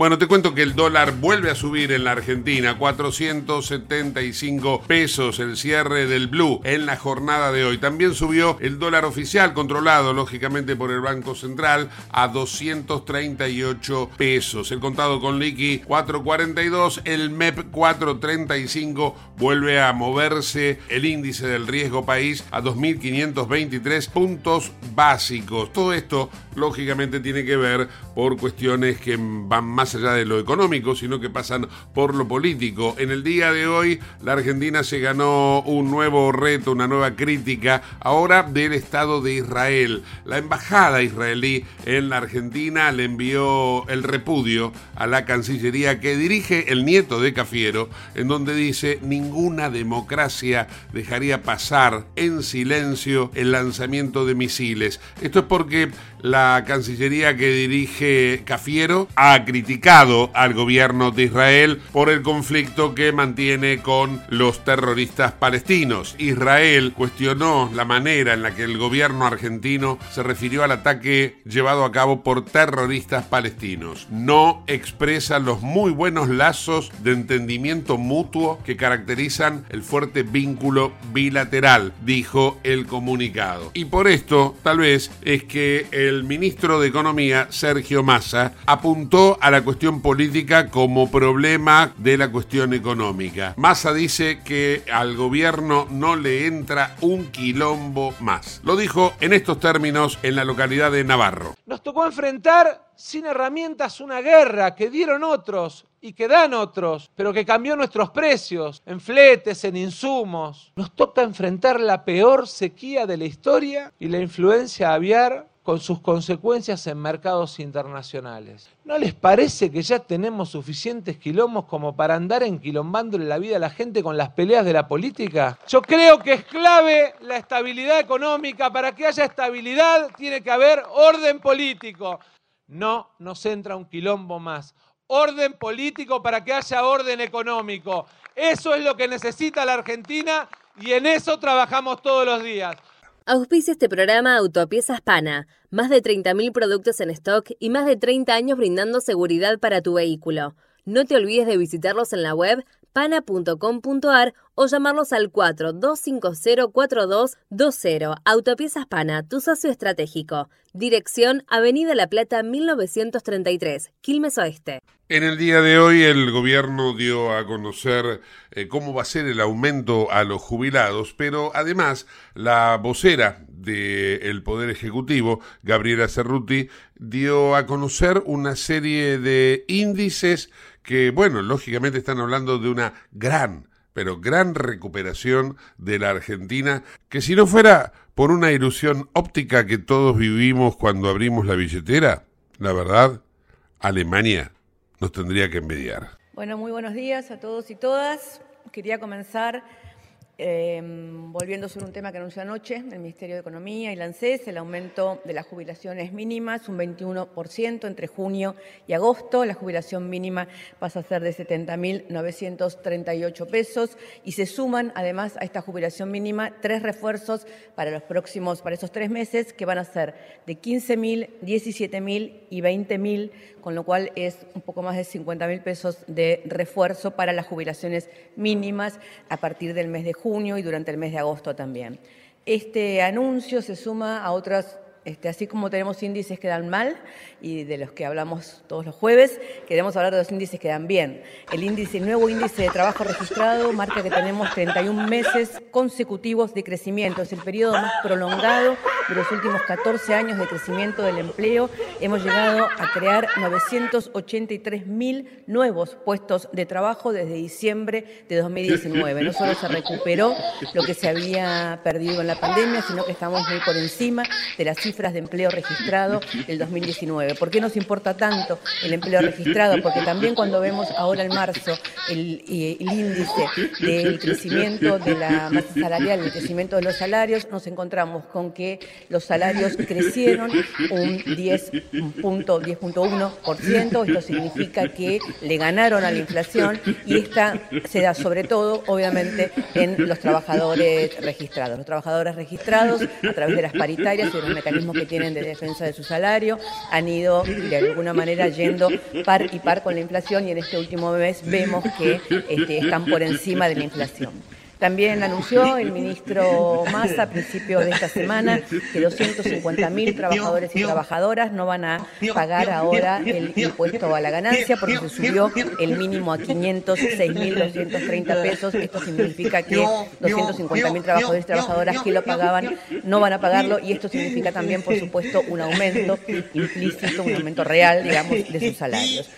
Bueno, te cuento que el dólar vuelve a subir en la Argentina, 475 pesos el cierre del blue en la jornada de hoy. También subió el dólar oficial, controlado lógicamente por el Banco Central, a 238 pesos. El contado con liqui 442, el MEP 435 vuelve a moverse el índice del riesgo país a 2.523 puntos básicos. Todo esto lógicamente tiene que ver por cuestiones que van más allá de lo económico, sino que pasan por lo político. En el día de hoy, la Argentina se ganó un nuevo reto, una nueva crítica, ahora del Estado de Israel. La embajada israelí en la Argentina le envió el repudio a la Cancillería que dirige el nieto de Cafiero, en donde dice ninguna democracia dejaría pasar en silencio el lanzamiento de misiles. Esto es porque la Cancillería que dirige Cafiero ha criticado al gobierno de Israel por el conflicto que mantiene con los terroristas palestinos. Israel cuestionó la manera en la que el gobierno argentino se refirió al ataque llevado a cabo por terroristas palestinos. No expresa los muy buenos lazos de entendimiento mutuo que caracterizan el fuerte vínculo bilateral, dijo el comunicado. Y por esto, tal vez, es que el ministro de Economía, Sergio Massa, apuntó a la cuestión política como problema de la cuestión económica. Massa dice que al gobierno no le entra un quilombo más. Lo dijo en estos términos en la localidad de Navarro. Nos tocó enfrentar sin herramientas una guerra que dieron otros y que dan otros, pero que cambió nuestros precios en fletes, en insumos. Nos toca enfrentar la peor sequía de la historia y la influencia aviar con sus consecuencias en mercados internacionales. ¿No les parece que ya tenemos suficientes quilombos como para andar enquilombándole la vida a la gente con las peleas de la política? Yo creo que es clave la estabilidad económica. Para que haya estabilidad tiene que haber orden político. No nos entra un quilombo más. Orden político para que haya orden económico. Eso es lo que necesita la Argentina y en eso trabajamos todos los días. Auspicia este programa Autopiezas Pana, más de 30.000 productos en stock y más de 30 años brindando seguridad para tu vehículo. No te olvides de visitarlos en la web pana.com.ar o llamarlos al 42504220. Autopiezas Pana, tu socio estratégico. Dirección Avenida La Plata 1933, Quilmes Oeste. En el día de hoy el gobierno dio a conocer eh, cómo va a ser el aumento a los jubilados, pero además la vocera del Poder Ejecutivo, Gabriela Cerruti, dio a conocer una serie de índices que, bueno, lógicamente están hablando de una gran, pero gran recuperación de la Argentina, que si no fuera por una ilusión óptica que todos vivimos cuando abrimos la billetera, la verdad, Alemania nos tendría que envidiar. Bueno, muy buenos días a todos y todas. Quería comenzar Eh, volviendo sobre un tema que anunció anoche el Ministerio de Economía y la el aumento de las jubilaciones mínimas, un 21% entre junio y agosto. La jubilación mínima pasa a ser de 70.938 pesos y se suman además a esta jubilación mínima tres refuerzos para los próximos, para esos tres meses, que van a ser de 15.000, 17.000 y 20.000, con lo cual es un poco más de 50.000 pesos de refuerzo para las jubilaciones mínimas a partir del mes de junio junio y durante el mes de agosto también. Este anuncio se suma a otras este, así como tenemos índices que dan mal y de los que hablamos todos los jueves, queremos hablar de los índices que dan bien. El índice, el nuevo índice de trabajo registrado marca que tenemos 31 meses consecutivos de crecimiento. Es el periodo más prolongado de los últimos 14 años de crecimiento del empleo. Hemos llegado a crear 983 mil nuevos puestos de trabajo desde diciembre de 2019. No solo se recuperó lo que se había perdido en la pandemia, sino que estamos muy por encima de las cifras de empleo registrado del 2019. ¿Por qué nos importa tanto el empleo registrado? Porque también cuando vemos ahora en marzo el, índice del crecimiento de la masa salarial, el crecimiento de los salarios, nos encontramos con que los salarios crecieron un 10.1%. Esto significa que le ganaron a la inflación y esta se da sobre todo, obviamente, en los trabajadores registrados. Los trabajadores registrados, a través de las paritarias y de los mecanismos que tienen de defensa de su salario, han ido de alguna manera yendo par y par con la inflación y en este último mes vemos que este, están por encima de la inflación. También anunció el ministro Massa a principios de esta semana que 250.000 trabajadores y trabajadoras no van a pagar ahora el impuesto a la ganancia porque se subió el mínimo a 506.230 pesos. Esto significa que 250.000 trabajadores y trabajadoras que lo pagaban no van a pagarlo y esto significa también, por supuesto, un aumento implícito, un aumento real, digamos, de sus salarios.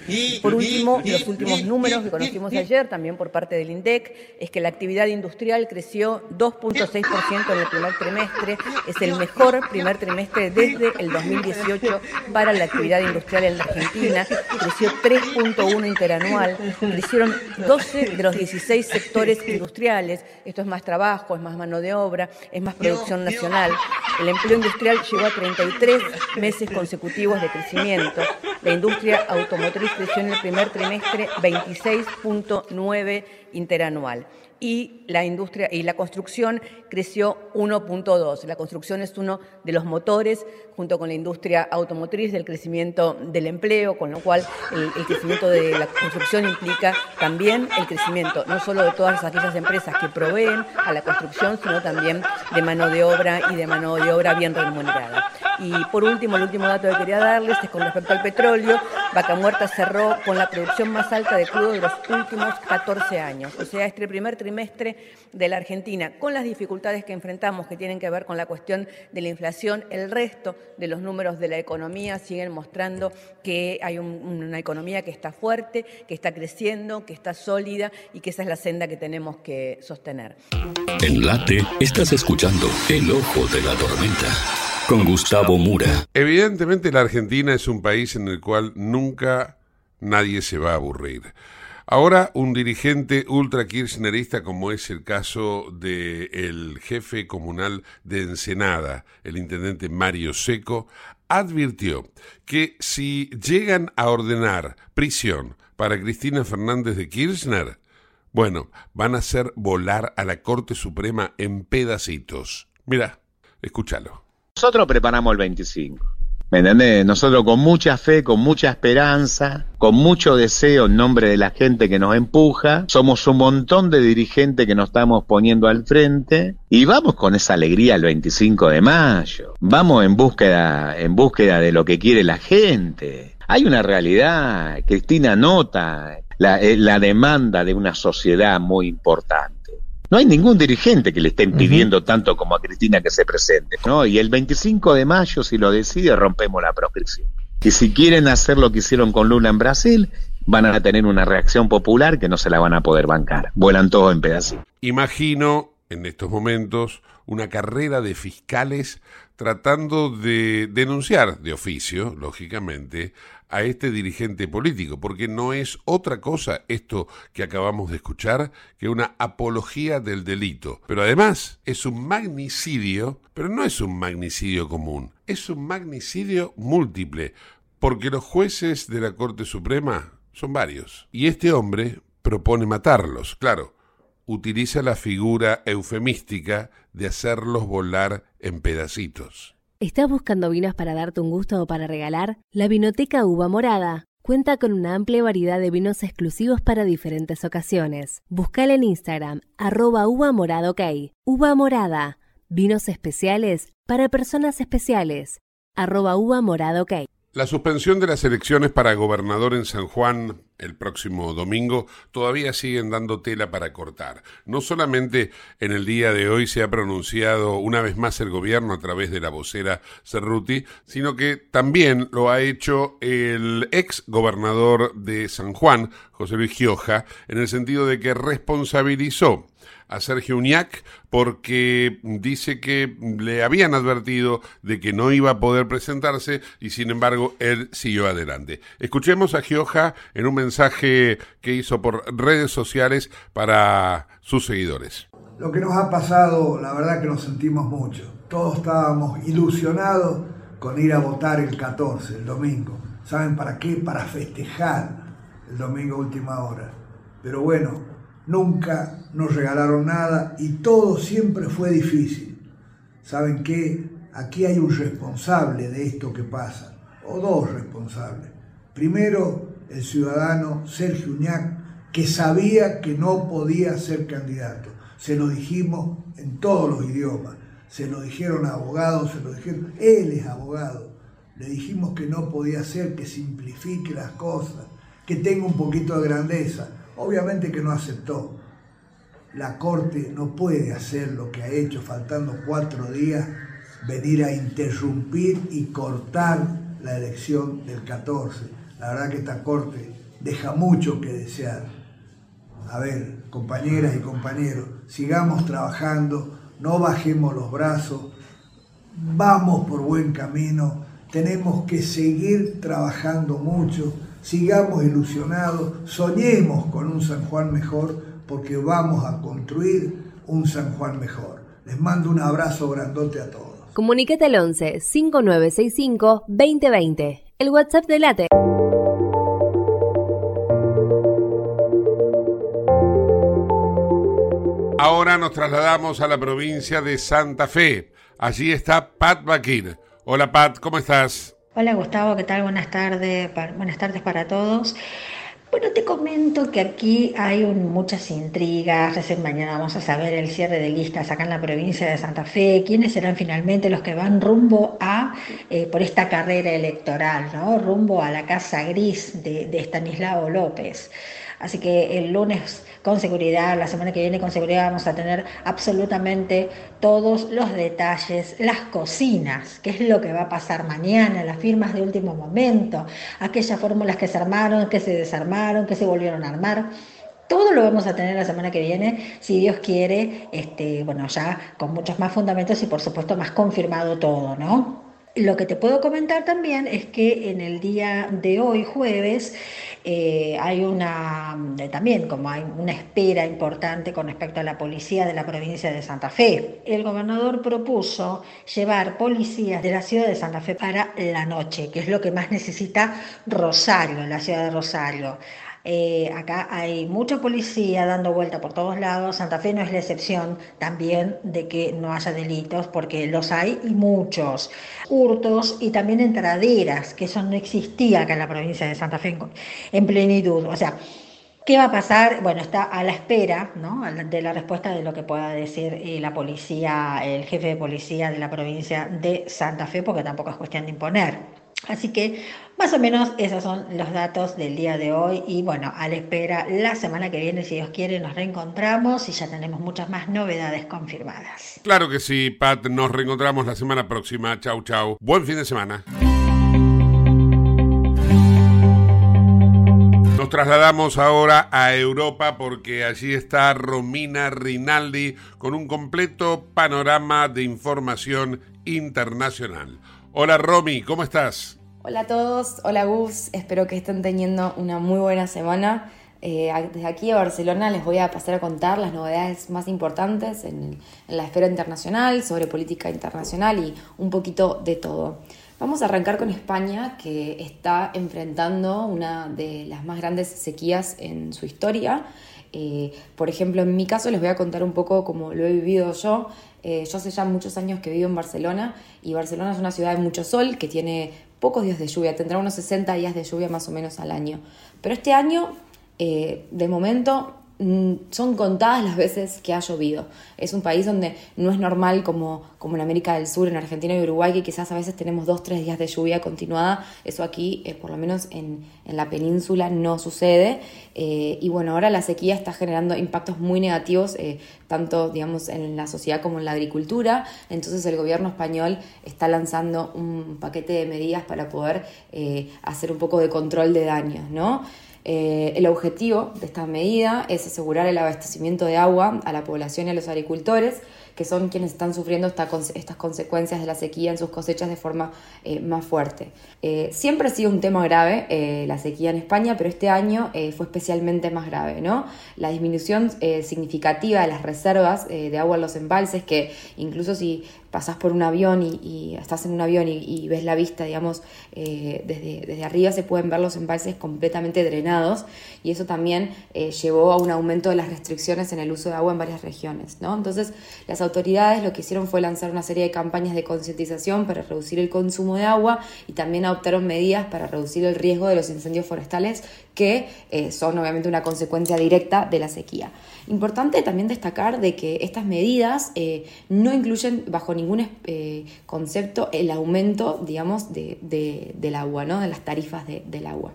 Por último, los últimos números que conocimos ayer, también por parte del INDEC, es que la actividad industrial industrial creció 2.6% en el primer trimestre. Es el mejor primer trimestre desde el 2018 para la actividad industrial en la Argentina. Creció 3.1 interanual. Crecieron 12 de los 16 sectores industriales. Esto es más trabajo, es más mano de obra, es más producción nacional. El empleo industrial llegó a 33 meses consecutivos de crecimiento. La industria automotriz creció en el primer trimestre 26.9 interanual y la industria y la construcción creció 1.2. La construcción es uno de los motores, junto con la industria automotriz, del crecimiento del empleo, con lo cual el, crecimiento de la construcción implica también el crecimiento no solo de todas aquellas empresas que proveen a la construcción, sino también de mano de obra y de mano de obra bien remunerada. Y por último, el último dato que quería darles es con respecto al petróleo. Vaca Muerta cerró con la producción más alta de crudo de los últimos 14 años. O sea, este primer trimestre de la Argentina, con las dificultades que enfrentamos que tienen que ver con la cuestión de la inflación, el resto de los números de la economía siguen mostrando que hay una economía que está fuerte, que está creciendo, que está sólida y que esa es la senda que tenemos que sostener. En Late estás escuchando El Ojo de la Tormenta con Gustavo Mura. Evidentemente la Argentina es un país en el cual nunca nadie se va a aburrir. Ahora un dirigente ultra kirchnerista como es el caso del jefe comunal de Ensenada, el intendente Mario Seco, advirtió que si llegan a ordenar prisión para Cristina Fernández de Kirchner, bueno, van a hacer volar a la Corte Suprema en pedacitos. Mira, escúchalo. Nosotros preparamos el 25. ¿Me entendés? Nosotros con mucha fe, con mucha esperanza, con mucho deseo en nombre de la gente que nos empuja, somos un montón de dirigentes que nos estamos poniendo al frente y vamos con esa alegría el 25 de mayo. Vamos en búsqueda, en búsqueda de lo que quiere la gente. Hay una realidad, Cristina nota la, eh, la demanda de una sociedad muy importante. No hay ningún dirigente que le esté pidiendo tanto como a Cristina que se presente, ¿no? Y el 25 de mayo, si lo decide, rompemos la proscripción. Y si quieren hacer lo que hicieron con Lula en Brasil, van a tener una reacción popular que no se la van a poder bancar. Vuelan todos en pedacitos. Imagino en estos momentos una carrera de fiscales tratando de denunciar de oficio, lógicamente, a este dirigente político, porque no es otra cosa esto que acabamos de escuchar que una apología del delito. Pero además es un magnicidio, pero no es un magnicidio común, es un magnicidio múltiple, porque los jueces de la Corte Suprema son varios. Y este hombre propone matarlos, claro, utiliza la figura eufemística de hacerlos volar en pedacitos. ¿Estás buscando vinos para darte un gusto o para regalar? La Vinoteca Uva Morada cuenta con una amplia variedad de vinos exclusivos para diferentes ocasiones. Buscala en Instagram, arroba uva morada. Uva morada, vinos especiales para personas especiales, arroba uva morada. La suspensión de las elecciones para gobernador en San Juan el próximo domingo todavía siguen dando tela para cortar. No solamente en el día de hoy se ha pronunciado una vez más el gobierno a través de la vocera Cerruti, sino que también lo ha hecho el ex gobernador de San Juan, José Luis Gioja, en el sentido de que responsabilizó a Sergio Uñac porque dice que le habían advertido de que no iba a poder presentarse y sin embargo él siguió adelante. Escuchemos a Gioja en un mensaje que hizo por redes sociales para sus seguidores. Lo que nos ha pasado, la verdad que nos sentimos mucho. Todos estábamos ilusionados con ir a votar el 14, el domingo. ¿Saben para qué? Para festejar el domingo última hora. Pero bueno, nunca nos regalaron nada y todo siempre fue difícil. ¿Saben qué? Aquí hay un responsable de esto que pasa, o dos responsables. Primero, el ciudadano Sergio Uñac, que sabía que no podía ser candidato. Se lo dijimos en todos los idiomas. Se lo dijeron abogados, se lo dijeron, él es abogado. Le dijimos que no podía ser, que simplifique las cosas, que tenga un poquito de grandeza Obviamente que no aceptó. La Corte no puede hacer lo que ha hecho, faltando cuatro días, venir a interrumpir y cortar la elección del 14. La verdad que esta Corte deja mucho que desear. A ver, compañeras y compañeros, sigamos trabajando, no bajemos los brazos, vamos por buen camino, tenemos que seguir trabajando mucho sigamos ilusionados, soñemos con un San Juan mejor, porque vamos a construir un San Juan mejor. Les mando un abrazo grandote a todos. Comunicate al 11 5965 2020, el WhatsApp de Late. Ahora nos trasladamos a la provincia de Santa Fe. Allí está Pat Bakir. Hola Pat, ¿cómo estás? Hola Gustavo, ¿qué tal? Buenas tardes, buenas tardes para todos. Bueno, te comento que aquí hay muchas intrigas. Recién mañana vamos a saber el cierre de listas acá en la provincia de Santa Fe. ¿Quiénes serán finalmente los que van rumbo a, eh, por esta carrera electoral, ¿no? rumbo a la Casa Gris de, de Stanislao López? Así que el lunes con seguridad, la semana que viene con seguridad vamos a tener absolutamente todos los detalles, las cocinas, qué es lo que va a pasar mañana, las firmas de último momento, aquellas fórmulas que se armaron, que se desarmaron, que se volvieron a armar. Todo lo vamos a tener la semana que viene, si Dios quiere, este, bueno, ya con muchos más fundamentos y por supuesto más confirmado todo, ¿no? Lo que te puedo comentar también es que en el día de hoy, jueves, eh, hay una, eh, también como hay una espera importante con respecto a la policía de la provincia de Santa Fe. El gobernador propuso llevar policías de la ciudad de Santa Fe para la noche, que es lo que más necesita Rosario, la ciudad de Rosario. Eh, acá hay mucha policía dando vuelta por todos lados. Santa Fe no es la excepción también de que no haya delitos, porque los hay y muchos. Hurtos y también entraderas, que eso no existía acá en la provincia de Santa Fe en plenitud. O sea, ¿Qué va a pasar? Bueno, está a la espera ¿no? de la respuesta de lo que pueda decir eh, la policía, el jefe de policía de la provincia de Santa Fe, porque tampoco es cuestión de imponer. Así que más o menos esos son los datos del día de hoy y bueno, a la espera la semana que viene, si Dios quiere, nos reencontramos y ya tenemos muchas más novedades confirmadas. Claro que sí, Pat, nos reencontramos la semana próxima. Chau, chau. Buen fin de semana. trasladamos ahora a Europa porque allí está Romina Rinaldi con un completo panorama de información internacional. Hola Romy, ¿cómo estás? Hola a todos, hola Gus, espero que estén teniendo una muy buena semana. Eh, desde aquí a Barcelona les voy a pasar a contar las novedades más importantes en, la esfera internacional, sobre política internacional y un poquito de todo. Vamos a arrancar con España, que está enfrentando una de las más grandes sequías en su historia. Eh, por ejemplo, en mi caso les voy a contar un poco cómo lo he vivido yo. Eh, yo hace ya muchos años que vivo en Barcelona y Barcelona es una ciudad de mucho sol que tiene pocos días de lluvia, tendrá unos 60 días de lluvia más o menos al año. Pero este año, eh, de momento, son contadas las veces que ha llovido. Es un país donde no es normal como, como en América del Sur, en Argentina y Uruguay, que quizás a veces tenemos dos, tres días de lluvia continuada. Eso aquí, eh, por lo menos en, en, la península, no sucede. Eh, y bueno, ahora la sequía está generando impactos muy negativos, eh, tanto digamos en la sociedad como en la agricultura. Entonces el gobierno español está lanzando un paquete de medidas para poder hacer un poco de control de daños, ¿no? Eh, el objetivo de esta medida es asegurar el abastecimiento de agua a la población y a los agricultores, que son quienes están sufriendo estas consecuencias de la sequía en sus cosechas de forma eh, más fuerte. Eh, siempre ha sido un tema grave la sequía en España, pero este año fue especialmente más grave. ¿no? La disminución significativa de las reservas de agua en los embalses, que incluso si pasás por un avión y, estás en un avión y, ves la vista, digamos, eh, desde, desde, arriba se pueden ver los embalses completamente drenados y eso también eh, llevó a un aumento de las restricciones en el uso de agua en varias regiones. ¿no? Entonces, las autoridades lo que hicieron fue lanzar una serie de campañas de concientización para reducir el consumo de agua y también adoptaron medidas para reducir el riesgo de los incendios forestales que eh, son obviamente una consecuencia directa de la sequía. Importante también destacar de que estas medidas no incluyen bajo ningún eh, concepto el aumento, digamos, de, del agua, ¿no? de las tarifas del agua.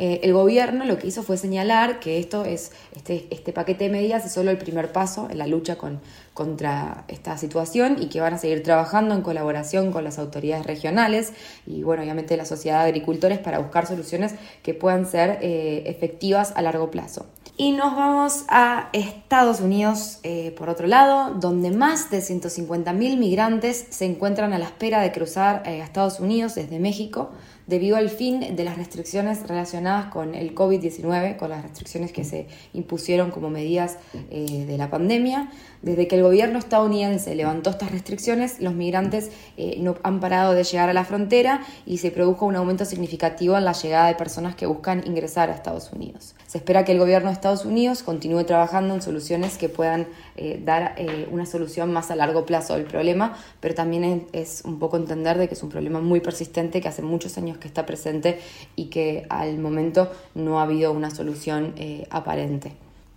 Eh, el gobierno lo que hizo fue señalar que esto es, este, este, paquete de medidas es solo el primer paso en la lucha con, contra esta situación y que van a seguir trabajando en colaboración con las autoridades regionales y, bueno, obviamente la sociedad de agricultores para buscar soluciones que puedan ser eh, efectivas a largo plazo. Y nos vamos a Estados Unidos, eh, por otro lado, donde más de 150.000 migrantes se encuentran a la espera de cruzar a Estados Unidos desde México debido al fin de las restricciones relacionadas con el COVID-19, con las restricciones que se impusieron como medidas eh, de la pandemia. Desde que el gobierno estadounidense levantó estas restricciones, los migrantes eh, no han parado de llegar a la frontera y se produjo un aumento significativo en la llegada de personas que buscan ingresar a Estados Unidos. Se espera que el gobierno de Estados Unidos continúe trabajando en soluciones que puedan eh, dar eh, una solución más a largo plazo del problema, pero también es, un poco entender de que es un problema muy persistente que hace muchos años que está presente y que al momento no ha habido una solución aparente.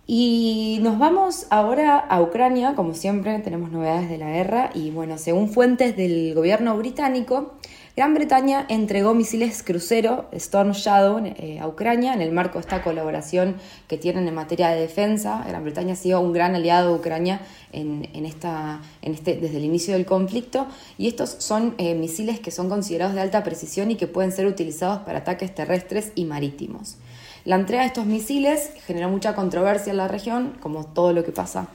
Y nos vamos ahora a Ucrania, como siempre tenemos novedades de la guerra y bueno, según fuentes del gobierno británico, Gran Bretaña entregó misiles crucero Storm Shadow eh, a Ucrania en el marco de esta colaboración que tienen en materia de defensa. Gran Bretaña ha sido un gran aliado de Ucrania en, esta, en este, desde el inicio del conflicto y estos son eh, misiles que son considerados de alta precisión y que pueden ser utilizados para ataques terrestres y marítimos. La entrega de estos misiles generó mucha controversia en la región, como todo lo que pasa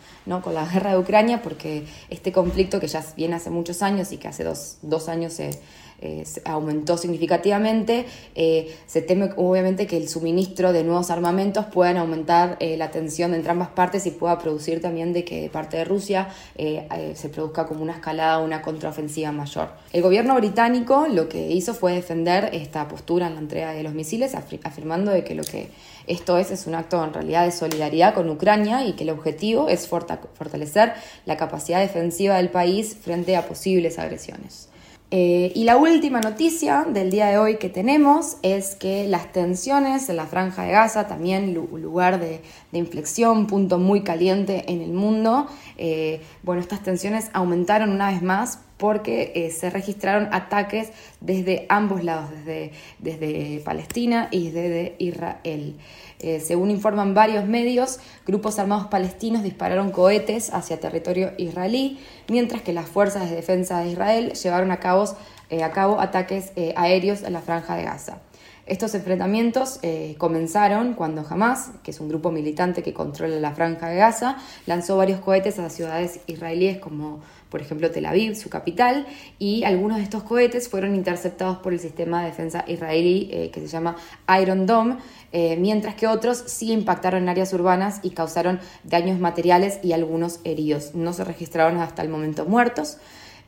con la guerra de Ucrania, porque este conflicto que ya viene hace muchos años y que hace dos, dos años se eh, aumentó significativamente. Eh, se teme obviamente que el suministro de nuevos armamentos puedan aumentar eh, la tensión entre ambas partes y pueda producir también de que de parte de Rusia se produzca como una escalada, una contraofensiva mayor. El gobierno británico lo que hizo fue defender esta postura en la entrega de los misiles, afirmando de que lo que esto es es un acto en realidad de solidaridad con Ucrania y que el objetivo es fortalecer la capacidad defensiva del país frente a posibles agresiones. Eh, y la última noticia del día de hoy que tenemos es que las tensiones en la franja de Gaza, también lugar de, inflexión, punto muy caliente en el mundo, eh, bueno, estas tensiones aumentaron una vez más porque eh, se registraron ataques desde ambos lados, desde, desde Palestina y desde Israel. Eh, según informan varios medios, grupos armados palestinos dispararon cohetes hacia territorio israelí, mientras que las fuerzas de defensa de Israel llevaron a cabo, eh, a cabo ataques aéreos en la franja de Gaza. Estos enfrentamientos eh, comenzaron cuando Hamas, que es un grupo militante que controla la franja de Gaza, lanzó varios cohetes a ciudades israelíes como por ejemplo Tel Aviv, su capital, y algunos de estos cohetes fueron interceptados por el sistema de defensa israelí eh, que se llama Iron Dome, eh, mientras que otros sí impactaron en áreas urbanas y causaron daños materiales y algunos heridos. No se registraron hasta el momento muertos.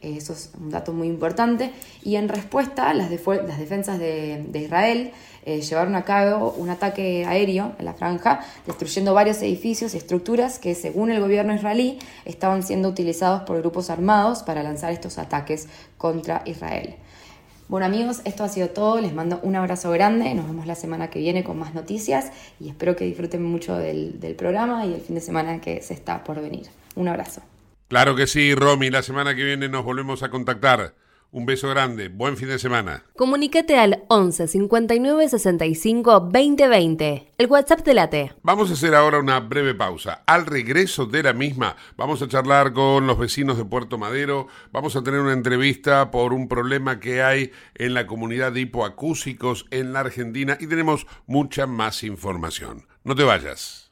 Eh, eso es un dato muy importante. Y en respuesta, las, las defensas de, Israel eh, llevaron a cabo un ataque aéreo en la franja, destruyendo varios edificios y estructuras que, según el gobierno israelí, estaban siendo utilizados por grupos armados para lanzar estos ataques contra Israel. Bueno amigos, esto ha sido todo, les mando un abrazo grande, nos vemos la semana que viene con más noticias y espero que disfruten mucho del, programa y el fin de semana que se está por venir. Un abrazo. Claro que sí, Romy. La semana que viene nos volvemos a contactar. Un beso grande. Buen fin de semana. Comunícate al 11 59 65 20 20. El WhatsApp de la T. Vamos a hacer ahora una breve pausa. Al regreso de la misma, vamos a charlar con los vecinos de Puerto Madero. Vamos a tener una entrevista por un problema que hay en la comunidad de hipoacúsicos en la Argentina y tenemos mucha más información. No te vayas.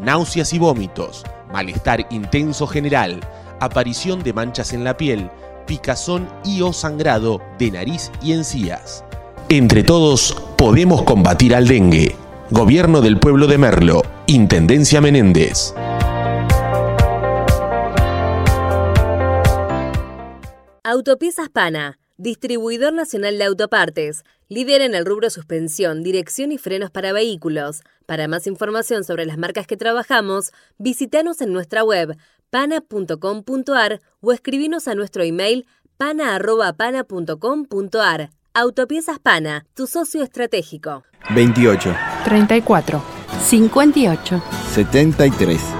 náuseas y vómitos, malestar intenso general, aparición de manchas en la piel, picazón y o sangrado de nariz y encías. Entre todos podemos combatir al dengue. Gobierno del Pueblo de Merlo, Intendencia Menéndez. Autopiezas Pana Distribuidor Nacional de Autopartes. Líder en el rubro suspensión, dirección y frenos para vehículos. Para más información sobre las marcas que trabajamos, visítanos en nuestra web pana.com.ar o escribinos a nuestro email pana.pana.com.ar. Autopiezas Pana, tu socio estratégico. 28. 34. 58. 73.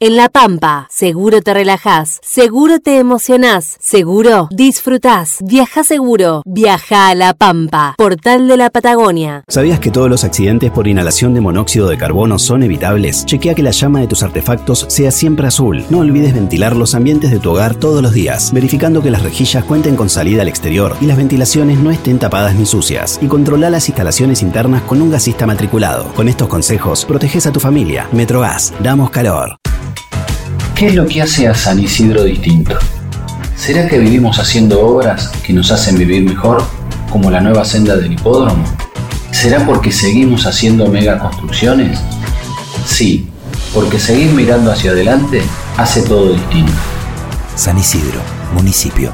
En La Pampa, seguro te relajás, seguro te emocionás, seguro disfrutás. Viaja seguro, viaja a La Pampa, portal de la Patagonia. ¿Sabías que todos los accidentes por inhalación de monóxido de carbono son evitables? Chequea que la llama de tus artefactos sea siempre azul. No olvides ventilar los ambientes de tu hogar todos los días, verificando que las rejillas cuenten con salida al exterior y las ventilaciones no estén tapadas ni sucias. Y controla las instalaciones internas con un gasista matriculado. Con estos consejos, proteges a tu familia. Metrogas, damos calor. ¿Qué es lo que hace a San Isidro distinto? ¿Será que vivimos haciendo obras que nos hacen vivir mejor, como la nueva senda del hipódromo? ¿Será porque seguimos haciendo megaconstrucciones? Sí, porque seguir mirando hacia adelante hace todo distinto. San Isidro, municipio.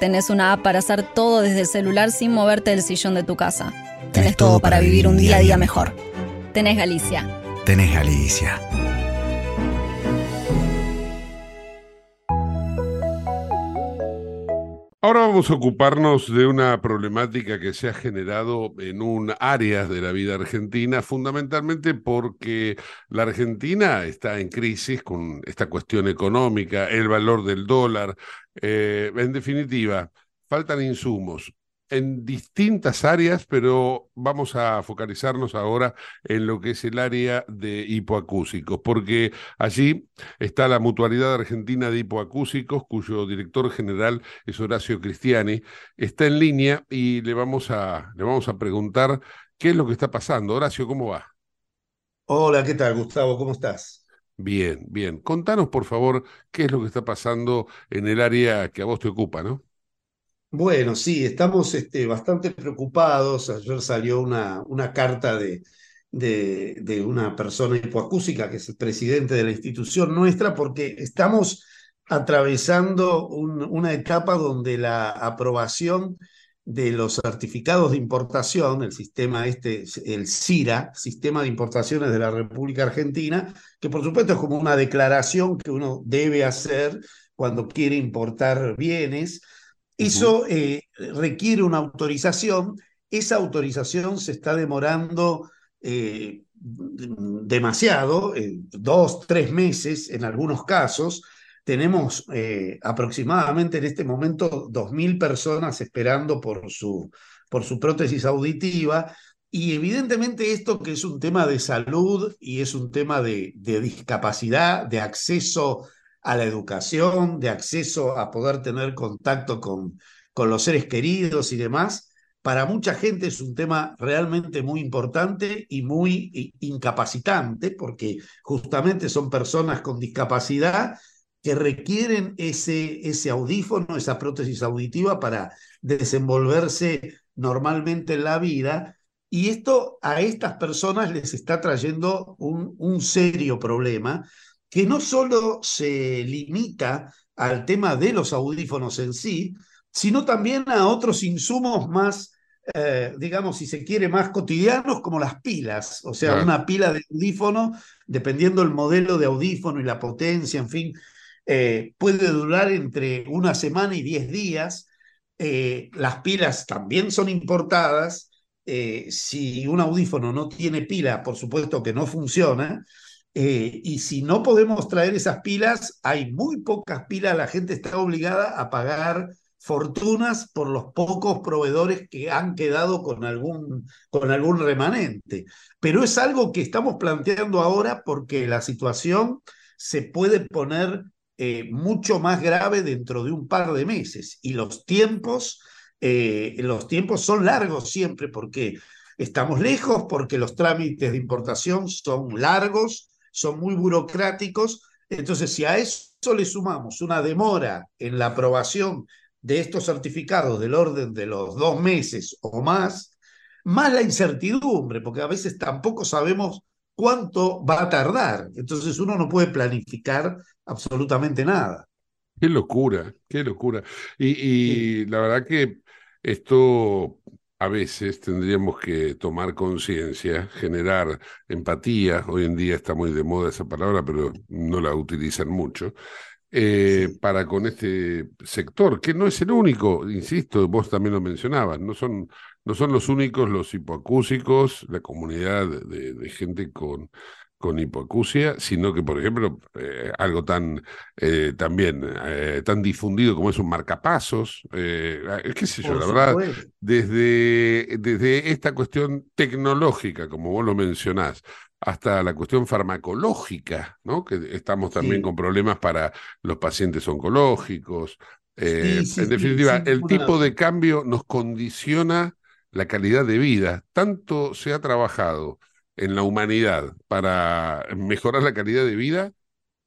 Tenés una app para hacer todo desde el celular sin moverte del sillón de tu casa. Tenés, todo para vivir un día a día mejor. Tenés Galicia. Tenés Galicia. Ahora vamos a ocuparnos de una problemática que se ha generado en un área de la vida argentina, fundamentalmente porque la Argentina está en crisis con esta cuestión económica, el valor del dólar. Eh, en definitiva, faltan insumos en distintas áreas, pero vamos a focalizarnos ahora en lo que es el área de hipoacúsicos, porque allí está la Mutualidad Argentina de Hipoacúsicos, cuyo director general es Horacio Cristiani, está en línea y le vamos a, le vamos a preguntar qué es lo que está pasando. Horacio, ¿cómo va? Hola, ¿qué tal, Gustavo? ¿Cómo estás? Bien, bien. Contanos, por favor, qué es lo que está pasando en el área que a vos te ocupa, ¿no? Bueno, sí, estamos este, bastante preocupados. Ayer salió una, una carta de, una persona hipoacúsica, que es el presidente de la institución nuestra, porque estamos atravesando un, una etapa donde la aprobación de los certificados de importación, el sistema este, el CIRA, Sistema de Importaciones de la República Argentina, que por supuesto es como una declaración que uno debe hacer cuando quiere importar bienes, eso eh, requiere una autorización. Esa autorización se está demorando eh, demasiado, eh, dos, tres meses en algunos casos. Tenemos aproximadamente en este momento 2.000 personas esperando por su, por su prótesis auditiva. Y evidentemente esto que es un tema de salud y es un tema de, de discapacidad, de acceso a la educación, de acceso a poder tener contacto con, con los seres queridos y demás, para mucha gente es un tema realmente muy importante y muy incapacitante, porque justamente son personas con discapacidad que requieren ese, ese audífono, esa prótesis auditiva para desenvolverse normalmente en la vida. Y esto a estas personas les está trayendo un, un serio problema que no solo se limita al tema de los audífonos en sí, sino también a otros insumos más, eh, digamos, si se quiere, más cotidianos, como las pilas. O sea, una pila de audífono, dependiendo del modelo de audífono y la potencia, en fin, eh, puede durar entre una semana y diez días. Eh, las pilas también son importadas. si un audífono no tiene pila, por supuesto que no funciona. Eh, y si no podemos traer esas pilas, hay muy pocas pilas, la gente está obligada a pagar fortunas por los pocos proveedores que han quedado con algún, con algún remanente. Pero es algo que estamos planteando ahora porque la situación se puede poner eh, mucho más grave dentro de un par de meses y los tiempos, eh, los tiempos son largos siempre porque estamos lejos, porque los trámites de importación son largos, son muy burocráticos. Entonces, si a eso le sumamos una demora en la aprobación de estos certificados del orden de los dos meses o más, más la incertidumbre, porque a veces tampoco sabemos cuánto va a tardar. Entonces uno no puede planificar absolutamente nada. Qué locura, qué locura. Y, y la verdad que esto a veces tendríamos que tomar conciencia, generar empatía, hoy en día está muy de moda esa palabra, pero no la utilizan mucho, eh, para con este sector, que no es el único, insisto, vos también lo mencionabas, no son, no son los únicos los hipoacúsicos, la comunidad de gente con con hipoacusia, sino que, por ejemplo, eh, algo tan eh, también eh, tan difundido como es un marcapasos, qué sé yo, la verdad, desde, desde esta cuestión tecnológica, como vos lo mencionás, hasta la cuestión farmacológica, ¿no? Que estamos también con problemas para los pacientes oncológicos. en definitiva, el tipo de cambio nos condiciona la calidad de vida. Tanto se ha trabajado en la humanidad para mejorar la calidad de vida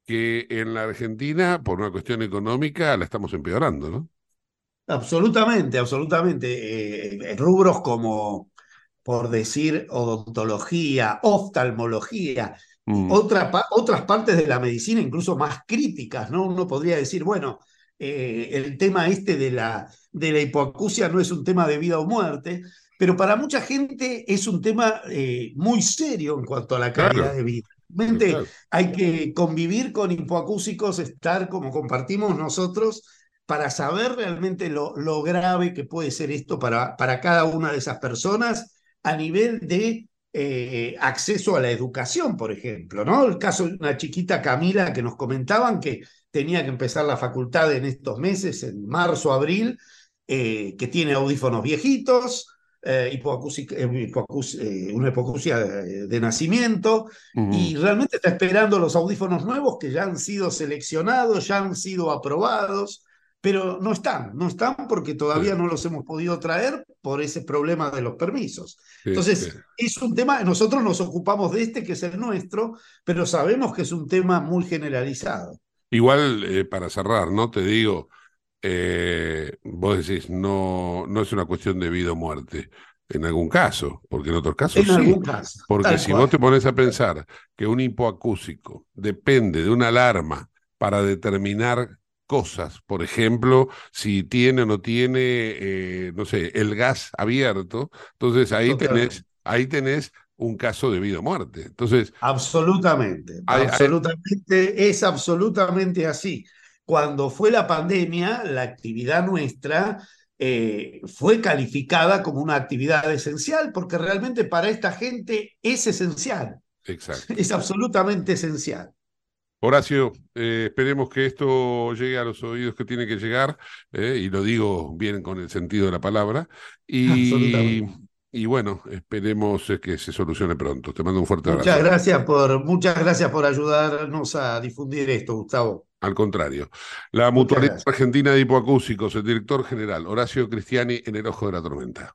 que en la Argentina, por una cuestión económica, la estamos empeorando, ¿no? Absolutamente, absolutamente. Eh, rubros como, por decir, odontología, oftalmología, Mm. otra otras partes de la medicina incluso más críticas, ¿no? Uno podría decir, bueno, eh, el tema este de la, de la hipoacusia no es un tema de vida o muerte, pero para mucha gente es un tema eh, muy serio en cuanto a la calidad Claro. de vida. Realmente hay que convivir con hipoacúsicos, estar como compartimos nosotros, para saber realmente lo, lo grave que puede ser esto para, para cada una de esas personas a nivel de eh, acceso a la educación, por ejemplo, ¿no? El caso de una chiquita Camila que nos comentaban que tenía que empezar la facultad en estos meses, en marzo, abril, eh, que tiene audífonos viejitos, eh, eh, eh, una hipoacusia de, de nacimiento, y realmente está esperando los audífonos nuevos que ya han sido seleccionados, ya han sido aprobados, pero no están, no están porque todavía no los hemos podido traer por ese problema de los permisos. Sí, Entonces, sí. es un tema, nosotros nos ocupamos de este que es el nuestro, pero sabemos que es un tema muy generalizado. Igual, eh, para cerrar, ¿no? Te digo, eh, vos decís, no, no es una cuestión de vida o muerte. En algún caso, porque en otros casos En sí. algún caso, Porque si cual. vos te pones a pensar que un hipoacúsico depende de una alarma para determinar cosas, por ejemplo, si tiene o no tiene, eh, no sé, el gas abierto, entonces ahí Totalmente. tenés, ahí tenés un caso de vida o muerte. Entonces, Absolutamente, Hay- hay- absolutamente, es absolutamente así. Cuando fue la pandemia, la actividad nuestra eh, fue calificada como una actividad esencial, porque realmente para esta gente es esencial, exacto. es absolutamente esencial. Horacio, eh, esperemos que esto llegue a los oídos que tiene que llegar, eh, y lo digo bien con el sentido de la palabra, y, y bueno, esperemos que se solucione pronto. Te mando un fuerte Muchas abrazo. gracias por, muchas gracias por ayudarnos a difundir esto, Gustavo. Al contrario, la Mutualidad Argentina de Hipoacúsicos, el director general Horacio Cristiani en el ojo de la tormenta.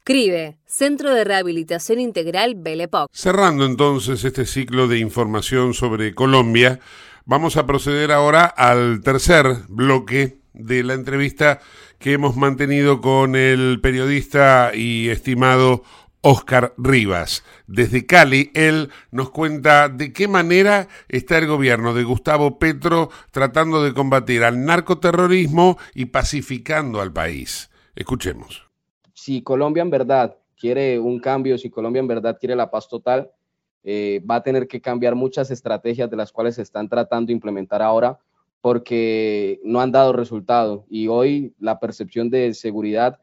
CRIBE, Centro de Rehabilitación Integral Belepoc. Cerrando entonces este ciclo de información sobre Colombia, vamos a proceder ahora al tercer bloque de la entrevista que hemos mantenido con el periodista y estimado Oscar Rivas. Desde Cali, él nos cuenta de qué manera está el gobierno de Gustavo Petro tratando de combatir al narcoterrorismo y pacificando al país. Escuchemos. Si Colombia en verdad quiere un cambio, si Colombia en verdad quiere la paz total, eh, va a tener que cambiar muchas estrategias de las cuales se están tratando de implementar ahora porque no han dado resultado. Y hoy la percepción de seguridad,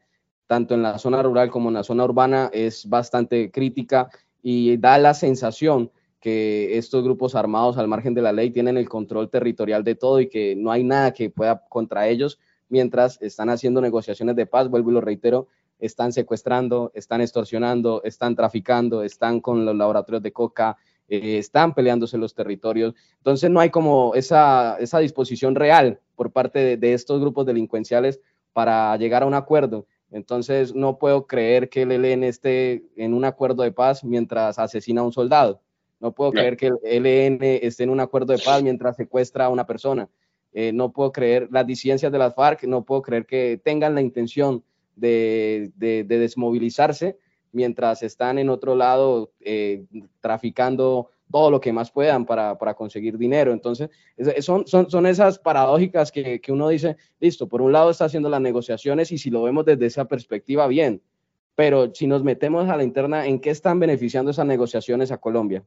tanto en la zona rural como en la zona urbana, es bastante crítica y da la sensación que estos grupos armados al margen de la ley tienen el control territorial de todo y que no hay nada que pueda contra ellos mientras están haciendo negociaciones de paz, vuelvo y lo reitero, están secuestrando, están extorsionando, están traficando, están con los laboratorios de coca, eh, están peleándose los territorios. Entonces no hay como esa, esa disposición real por parte de, de estos grupos delincuenciales para llegar a un acuerdo. Entonces no puedo creer que el ELN esté en un acuerdo de paz mientras asesina a un soldado. No puedo Claro. creer que el ELN esté en un acuerdo de paz mientras secuestra a una persona. Eh, no puedo creer las disidencias de las FARC, no puedo creer que tengan la intención de, de- de desmovilizarse mientras están en otro lado eh, traficando todo lo que más puedan para, conseguir dinero. Entonces, es- son, son, son esas paradójicas que, que uno dice, listo, por un lado está haciendo las negociaciones y si lo vemos desde esa perspectiva, bien, pero si nos metemos a la interna, ¿en qué están beneficiando esas negociaciones a Colombia?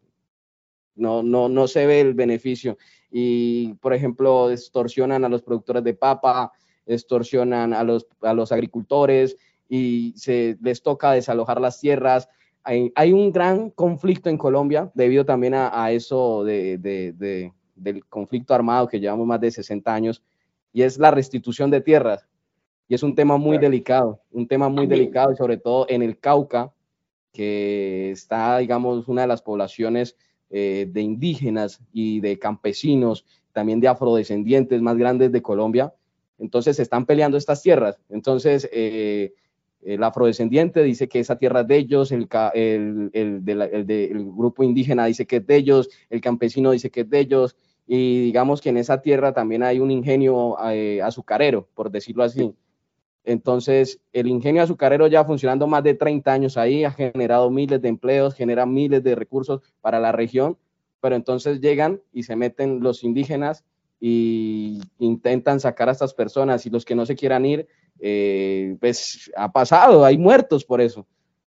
No, no, no se ve el beneficio. Y, por ejemplo, extorsionan a los productores de papa, extorsionan a los, a los agricultores y se les toca desalojar las tierras. Hay, hay un gran conflicto en Colombia debido también a, a eso de, de- de- del conflicto armado que llevamos más de 60 años, y es la restitución de tierras. Y es un tema muy delicado, un tema muy delicado, y sobre todo en el Cauca, que está, digamos, una de las poblaciones eh, de indígenas y de campesinos, también de afrodescendientes más grandes de Colombia. Entonces se están peleando estas tierras. Entonces eh, el afrodescendiente dice que esa tierra es de ellos, el, grupo indígena dice que es de ellos, el campesino dice que es de ellos, y digamos que en esa tierra también hay un ingenio eh, azucarero, por decirlo así. Entonces, el ingenio azucarero ya funcionando más de 30 años ahí, ha generado miles de empleos, genera miles de recursos para la región, pero entonces llegan y se meten los indígenas y intentan sacar a estas personas y los que no se quieran ir, eh, pues ha pasado, hay muertos por eso.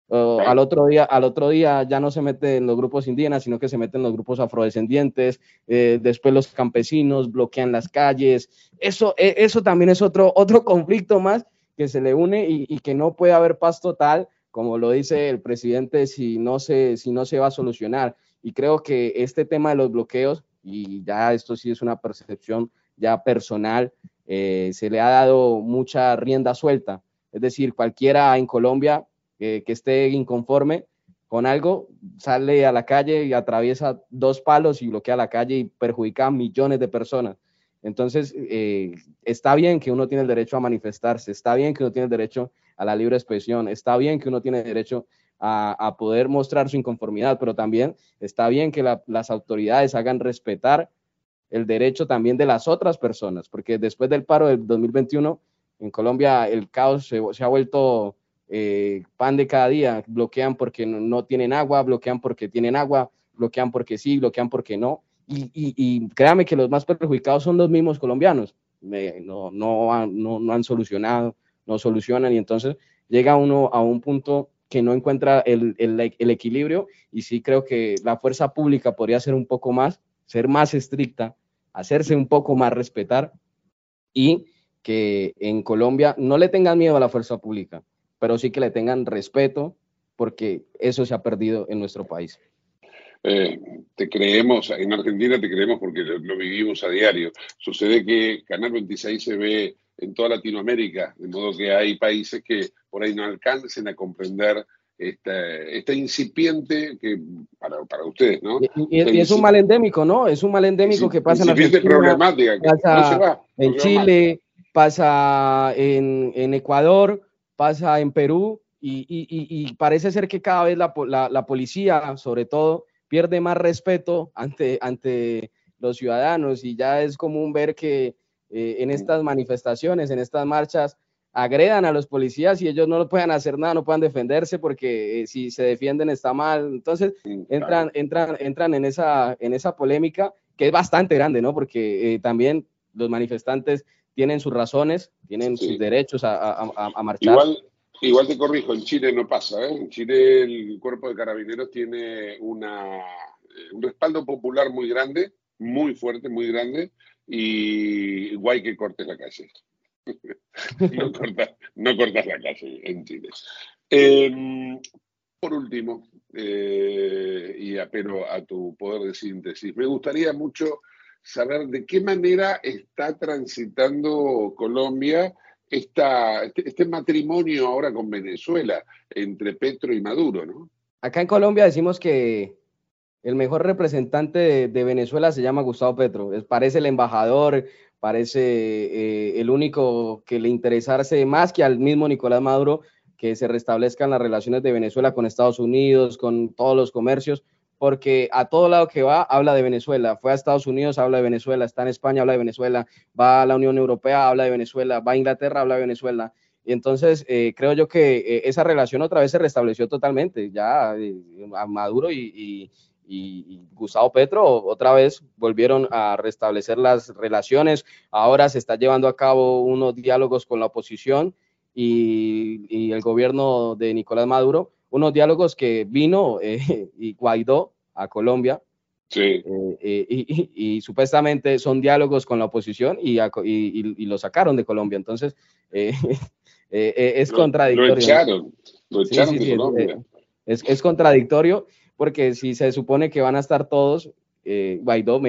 al, otro día, al otro día ya no se meten los grupos indígenas, sino que se meten los grupos afrodescendientes, eh, después los campesinos bloquean las calles. Eso, e, eso también es otro, otro conflicto más que se le une y, que no puede haber paz total, como lo dice el presidente, si no, se, si no se va a solucionar. Y creo que este tema de los bloqueos, y ya esto sí es una percepción ya personal, eh, se le ha dado mucha rienda suelta. Es decir, cualquiera en Colombia que esté inconforme con algo, sale a la calle y atraviesa dos palos y bloquea la calle y perjudica a millones de personas. Entonces, eh, está bien que uno tiene el derecho a manifestarse, está bien que uno tiene el derecho a la libre expresión, está bien que uno tiene derecho a, poder mostrar su inconformidad, pero también está bien que las autoridades hagan respetar el derecho también de las otras personas, porque después del paro del 2021, en Colombia el caos se, ha vuelto eh, pan de cada día, bloquean porque no tienen agua, bloquean porque tienen agua, bloquean porque sí, bloquean porque no. Y, créame que los más perjudicados son los mismos colombianos. no, no, no, han solucionado, no solucionan. Y entonces llega uno a un punto que no encuentra el, equilibrio y sí creo que la fuerza pública podría ser un poco más, ser más estricta, hacerse un poco más respetar y que en Colombia no le tengan miedo a la fuerza pública, pero sí que le tengan respeto porque eso se ha perdido en nuestro país. Eh, te creemos, en Argentina te creemos porque lo, vivimos a diario. Sucede que Canal 26 se ve en toda Latinoamérica, de modo que hay países que por ahí no alcancen a comprender esta, incipiente que para, para ustedes, ¿no? Y, es un mal endémico, ¿no? Es un mal endémico que pasa en Argentina, problemática, pasa en Chile, pasa en, en, Ecuador, pasa en Perú, y, y, parece ser que cada vez la, la, la policía, sobre todo, pierde más respeto ante, ante los ciudadanos y ya es común ver que eh, en estas manifestaciones, en estas marchas, agredan a los policías y ellos no lo pueden hacer nada, no puedan defenderse porque eh, si se defienden está mal. Entonces entran, entran, entran en, esa, en esa polémica que es bastante grande, ¿no? Porque eh, también los manifestantes tienen sus razones, tienen sus derechos a, a, marchar. Igual te corrijo, en Chile no pasa. ¿eh? En Chile el cuerpo de carabineros tiene una, eh, un respaldo popular muy grande, muy fuerte, muy grande, y guay que cortes la calle. no, cortas, no cortas la calle en Chile. Em, por último, eh, y apelo a tu poder de síntesis, me gustaría mucho saber de qué manera está transitando Colombia esta, este, este, matrimonio ahora con Venezuela entre Petro y Maduro, ¿no? Acá en Colombia decimos que el mejor representante de, Venezuela se llama Gustavo Petro. Es, parece el embajador, parece eh, el único que le interesarse más que al mismo Nicolás Maduro que se restablezcan las relaciones de Venezuela con Estados Unidos, con todos los comercios, porque a todo lado que va habla de Venezuela. Fue a Estados Unidos, habla de Venezuela. Está en España, habla de Venezuela. Va a la Unión Europea, habla de Venezuela. Va a Inglaterra, habla de Venezuela. Y entonces eh, creo yo que eh, esa relación otra vez se restableció totalmente. Ya eh, Maduro y, Gustavo Petro otra vez volvieron a restablecer las relaciones. Ahora se está llevando a cabo unos diálogos con la oposición y el gobierno de Nicolás Maduro unos diálogos que vino eh, y Guaidó a Colombia. Sí. Eh, eh, y, supuestamente son diálogos con la oposición y, y, lo sacaron de Colombia. Entonces, es contradictorio. Lo echaron, lo echaron de Colombia. Es, es, contradictorio porque si se supone que van a estar todos, Guaidó,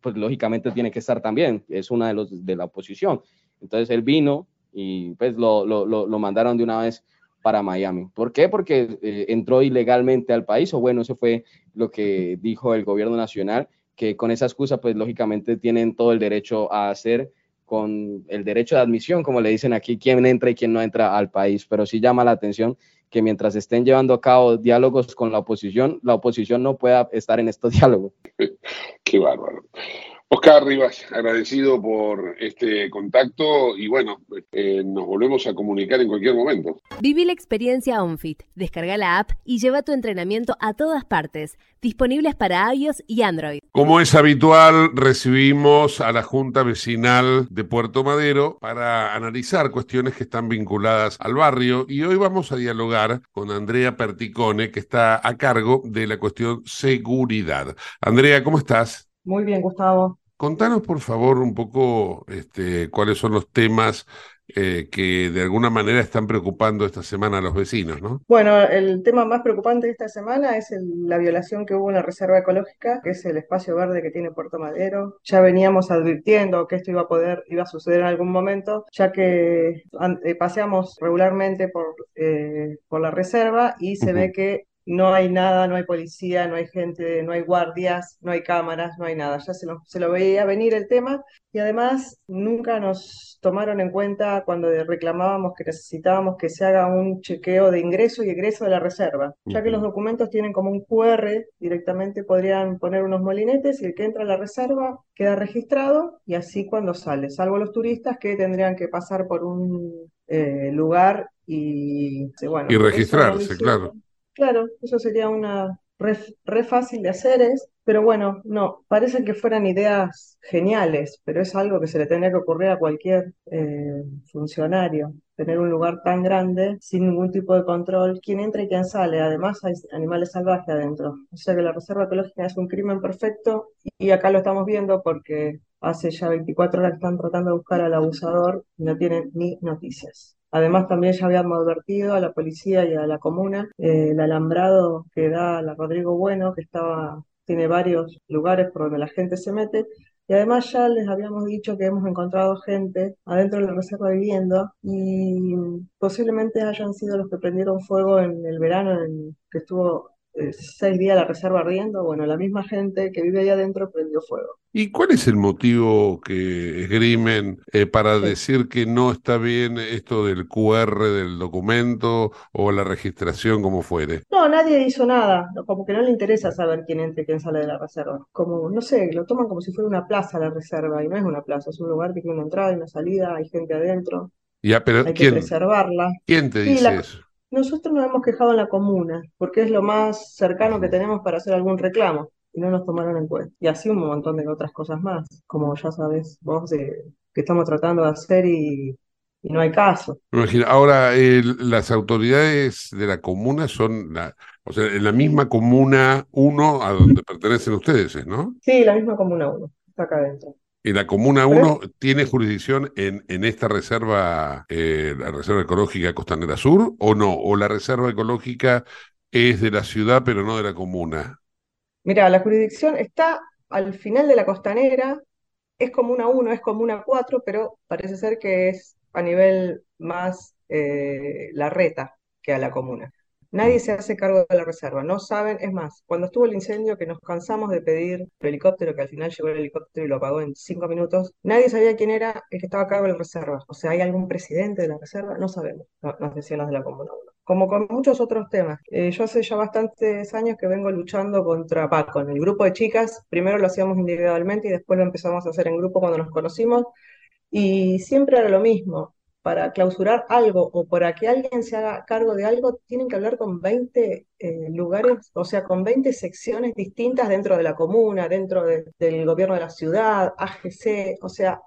pues lógicamente tiene que estar también, es una de los de la oposición. Entonces él vino y pues lo, lo, lo, mandaron de una vez para Miami. ¿Por qué? Porque eh, entró ilegalmente al país, o bueno, eso fue lo que dijo el gobierno nacional, que con esa excusa, pues lógicamente tienen todo el derecho a hacer con el derecho de admisión, como le dicen aquí, quién entra y quién no entra al país, pero sí llama la atención que mientras estén llevando a cabo diálogos con la oposición, la oposición no pueda estar en estos diálogos. Qué bárbaro. Oscar Rivas, agradecido por este contacto y bueno, eh, nos volvemos a comunicar en cualquier momento. Viví la experiencia OnFit. Descarga la app y lleva tu entrenamiento a todas partes. Disponibles para iOS y Android. Como es habitual, recibimos a la Junta Vecinal de Puerto Madero para analizar cuestiones que están vinculadas al barrio y hoy vamos a dialogar con Andrea Perticone, que está a cargo de la cuestión seguridad. Andrea, ¿cómo estás? Muy bien, Gustavo. Contanos, por favor, un poco este, cuáles son los temas eh, que de alguna manera están preocupando esta semana a los vecinos, ¿no? Bueno, el tema más preocupante de esta semana es la violación que hubo en la Reserva Ecológica, que es el espacio verde que tiene Puerto Madero. Ya veníamos advirtiendo que esto iba a poder, iba a suceder en algún momento, ya que eh, paseamos regularmente por, eh, por la reserva y se ve que no hay nada, no hay policía, no hay gente, no hay guardias, no hay cámaras, no hay nada. Ya se, se lo veía venir el tema. Y además nunca nos tomaron en cuenta cuando reclamábamos que necesitábamos que se haga un chequeo de ingreso y egreso de la reserva, ya que los documentos tienen como un QR, directamente podrían poner unos molinetes y el que entra a la reserva queda registrado y así cuando sale, salvo los turistas que tendrían que pasar por un eh, lugar y, bueno, y registrarse, claro. Claro, eso sería una re, fácil de hacer, es, pero bueno, no, parecen que fueran ideas geniales, pero es algo que se le tendría que ocurrir a cualquier eh, funcionario, tener un lugar tan grande sin ningún tipo de control, quién entra y quién sale, además hay animales salvajes adentro, o sea que la reserva ecológica es un crimen perfecto y acá lo estamos viendo porque hace ya 24 horas que están tratando de buscar al abusador y no tienen ni noticias. Además, también ya habíamos advertido a la policía y a la comuna eh, el alambrado que da la Rodrigo Bueno, que estaba, tiene varios lugares por donde la gente se mete. Y además ya les habíamos dicho que hemos encontrado gente adentro de la reserva viviendo y posiblemente hayan sido los que prendieron fuego en el verano en que estuvo seis días la reserva ardiendo, bueno, la misma gente que vive ahí adentro prendió fuego. ¿Y cuál es el motivo que esgrimen eh, para decir que no está bien esto del QR del documento o la registración como fuere? No, nadie hizo nada, como que no le interesa saber quién entra y quién sale de la reserva. Como, no sé, lo toman como si fuera una plaza la reserva y no es una plaza, es un lugar que tiene una entrada y una salida, hay gente adentro. Ya, pero hay que preservarla. ¿Quién te dice eso? Nosotros nos hemos quejado en la comuna, porque es lo más cercano que tenemos para hacer algún reclamo, y no nos tomaron en cuenta. Y así un montón de otras cosas más, como ya sabes vos, de, que estamos tratando de hacer y, no hay caso. Imagina, ahora las autoridades de la comuna son, la, o sea, en la misma comuna 1 a donde pertenecen ustedes, ¿no? Sí, la misma comuna 1, está acá adentro. ¿Y la Comuna 1 tiene jurisdicción en, en esta reserva, eh, la Reserva Ecológica Costanera Sur, o no? ¿O la Reserva Ecológica es de la ciudad, pero no de la comuna? Mira, la jurisdicción está al final de la costanera, es Comuna 1, es Comuna 4, pero parece ser que es a nivel más eh, la reta que a la comuna. Nadie se hace cargo de la reserva, no saben, es más, cuando estuvo el incendio que nos cansamos de pedir el helicóptero, que al final llegó el helicóptero y lo apagó en cinco minutos, nadie sabía quién era el que estaba a cargo de la reserva. O sea, ¿hay algún presidente de la reserva? No sabemos, nos decían los de la Comuna 1. Como con muchos otros temas. Eh, yo hace ya bastantes años que vengo luchando contra Paco. En el grupo de chicas, primero lo hacíamos individualmente y después lo empezamos a hacer en grupo cuando nos conocimos. Y siempre era lo mismo para clausurar algo o para que alguien se haga cargo de algo, tienen que hablar con 20 eh, lugares, o sea, con 20 secciones distintas dentro de la comuna, dentro del gobierno de la ciudad, AGC, o sea,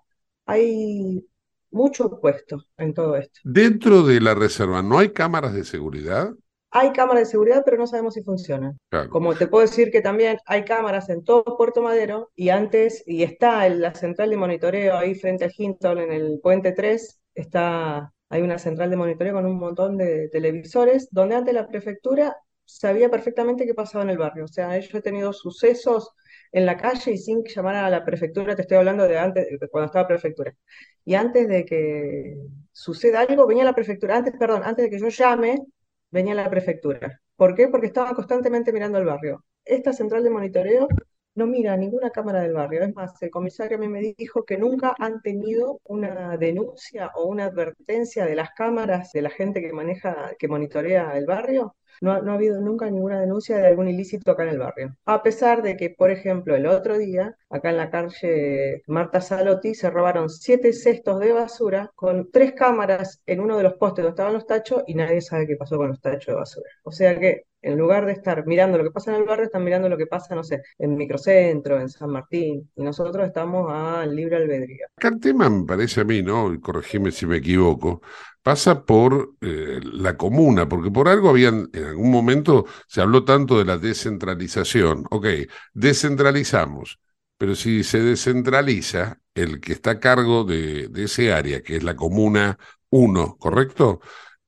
hay mucho puesto en todo esto. Dentro de la reserva, ¿no hay cámaras de seguridad? Hay cámaras de seguridad, pero no sabemos si funcionan. Como te puedo decir que también hay cámaras en todo Puerto Madero y antes, y está en la central de monitoreo ahí frente al Hinton en el puente 3, está, hay una central de monitoreo con un montón de televisores, donde antes la prefectura sabía perfectamente qué pasaba en el barrio. O sea, yo he tenido sucesos en la calle y sin llamar a la prefectura, te estoy hablando de antes, de cuando estaba prefectura. Y antes de que suceda algo, venía la prefectura, antes, perdón, antes de que yo llame, venía la prefectura. ¿Por qué? Porque estaba constantemente mirando el barrio. Esta central de monitoreo no mira ninguna cámara del barrio. Es más, el comisario a mí me dijo que nunca han tenido una denuncia o una advertencia de las cámaras de la gente que maneja, que monitorea el barrio no, ha habido nunca ninguna denuncia de algún ilícito acá en el barrio. A pesar de que, por ejemplo, el otro día, acá en la calle Marta Salotti, se robaron siete cestos de basura con tres cámaras en uno de los postes donde estaban los tachos y nadie sabe qué pasó con los tachos de basura. O sea que en lugar de estar mirando lo que pasa en el barrio, están mirando lo que pasa, no sé, en Microcentro, en San Martín, y nosotros estamos al libre albedrío. El tema me parece a mí, ¿no? Corregime si me equivoco, pasa por eh, la comuna, porque por algo habían, en algún momento se habló tanto de la descentralización. Ok, descentralizamos, pero si se descentraliza, el que está a cargo de, de ese área, que es la comuna 1, ¿correcto?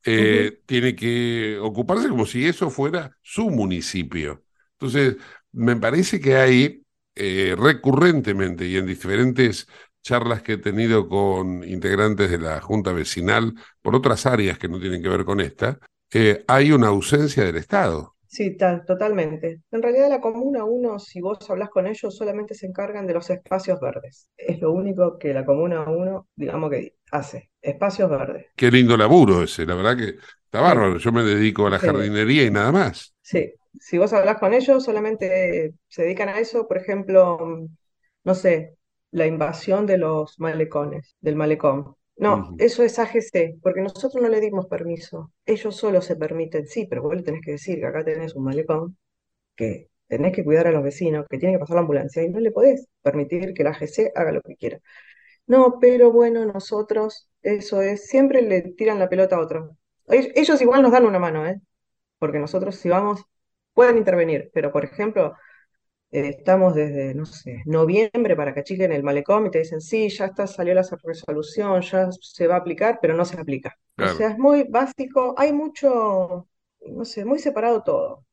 Eh, tiene que ocuparse como si eso fuera su municipio. Entonces, me parece que hay eh, recurrentemente y en diferentes charlas que he tenido con integrantes de la Junta Vecinal por otras áreas que no tienen que ver con esta, eh, hay una ausencia del Estado. Sí, totalmente. En realidad la Comuna 1, si vos hablas con ellos, solamente se encargan de los espacios verdes. Es lo único que la Comuna 1, digamos que hace, espacios verdes. Qué lindo laburo ese, la verdad que está bárbaro. Yo me dedico a la jardinería y nada más. Sí, si vos hablas con ellos, solamente se dedican a eso. Por ejemplo, no sé, la invasión de los malecones, del malecón. No, eso es AGC, porque nosotros no le dimos permiso. Ellos solo se permiten, sí, pero vos le tenés que decir que acá tenés un malecón, que tenés que cuidar a los vecinos, que tiene que pasar la ambulancia y no le podés permitir que la AGC haga lo que quiera. No, pero bueno, nosotros, eso es, siempre le tiran la pelota a otro. Ellos igual nos dan una mano, ¿eh? Porque nosotros si vamos, pueden intervenir, pero por ejemplo, eh, estamos desde, no sé, noviembre para que achiquen el malecón y te dicen, sí, ya está, salió la resolución, ya se va a aplicar, pero no se aplica. O sea, es muy básico, hay mucho, no sé, muy separado todo.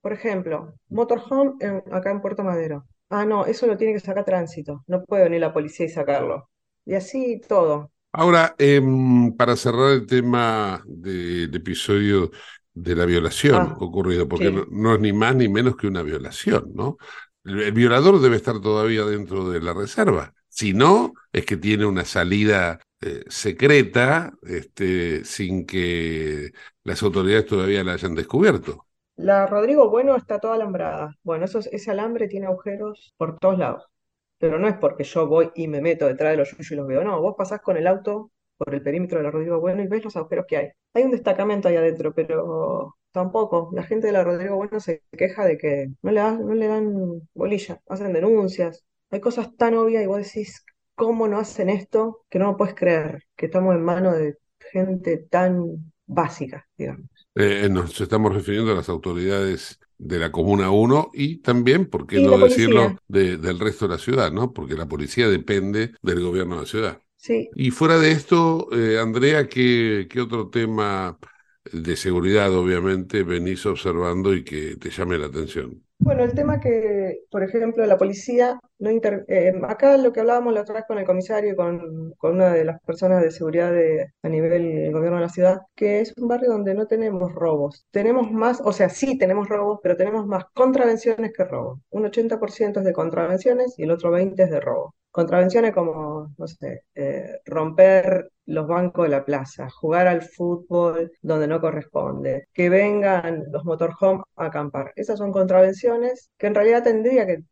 Por ejemplo, motorhome acá en Puerto Madero. Ah, no, eso lo tiene que sacar tránsito, no puede venir la policía y sacarlo. Y así todo. Ahora, em, para cerrar el tema del episodio de la violación ah, ocurrido, porque no, es ni más ni menos que una violación, ¿no? El, violador debe estar todavía dentro de la reserva. Si no, es que tiene una salida eh, secreta este, sin que las autoridades todavía la hayan descubierto. La Rodrigo Bueno está toda alambrada. Bueno, eso, ese alambre tiene agujeros por todos lados. Pero no es porque yo voy y me meto detrás de los yuyos y los veo. No, vos pasás con el auto por el perímetro de la Rodrigo Bueno y ves los agujeros que hay. Hay un destacamento ahí adentro, pero tampoco. La gente de la Rodrigo Bueno se queja de que no le, no le dan bolilla, hacen denuncias. Hay cosas tan obvias y vos decís, ¿cómo no hacen esto? Que no lo puedes creer, que estamos en manos de gente tan básica, digamos. Eh, nos estamos refiriendo a las autoridades de la Comuna 1 y también, ¿por qué no decirlo, del resto de la ciudad, ¿no? Porque la policía depende del gobierno de la ciudad. Y fuera de esto, eh, Andrea, ¿qué, ¿qué, otro tema de seguridad, obviamente, venís observando y que te llame la atención? Bueno, el tema que, por ejemplo, la policía no inter... Eh, acá lo que hablábamos la otra vez con el comisario y con, con una de las personas de seguridad de, a nivel del gobierno de la ciudad, que es un barrio donde no tenemos robos. Tenemos más, o sea, sí tenemos robos, pero tenemos más contravenciones que robos. Un 80% es de contravenciones y el otro 20% es de robos. Contravenciones como, no sé, eh, romper los bancos de la plaza, jugar al fútbol donde no corresponde, que vengan los motorhome a acampar. Esas son contravenciones que en realidad tendría que,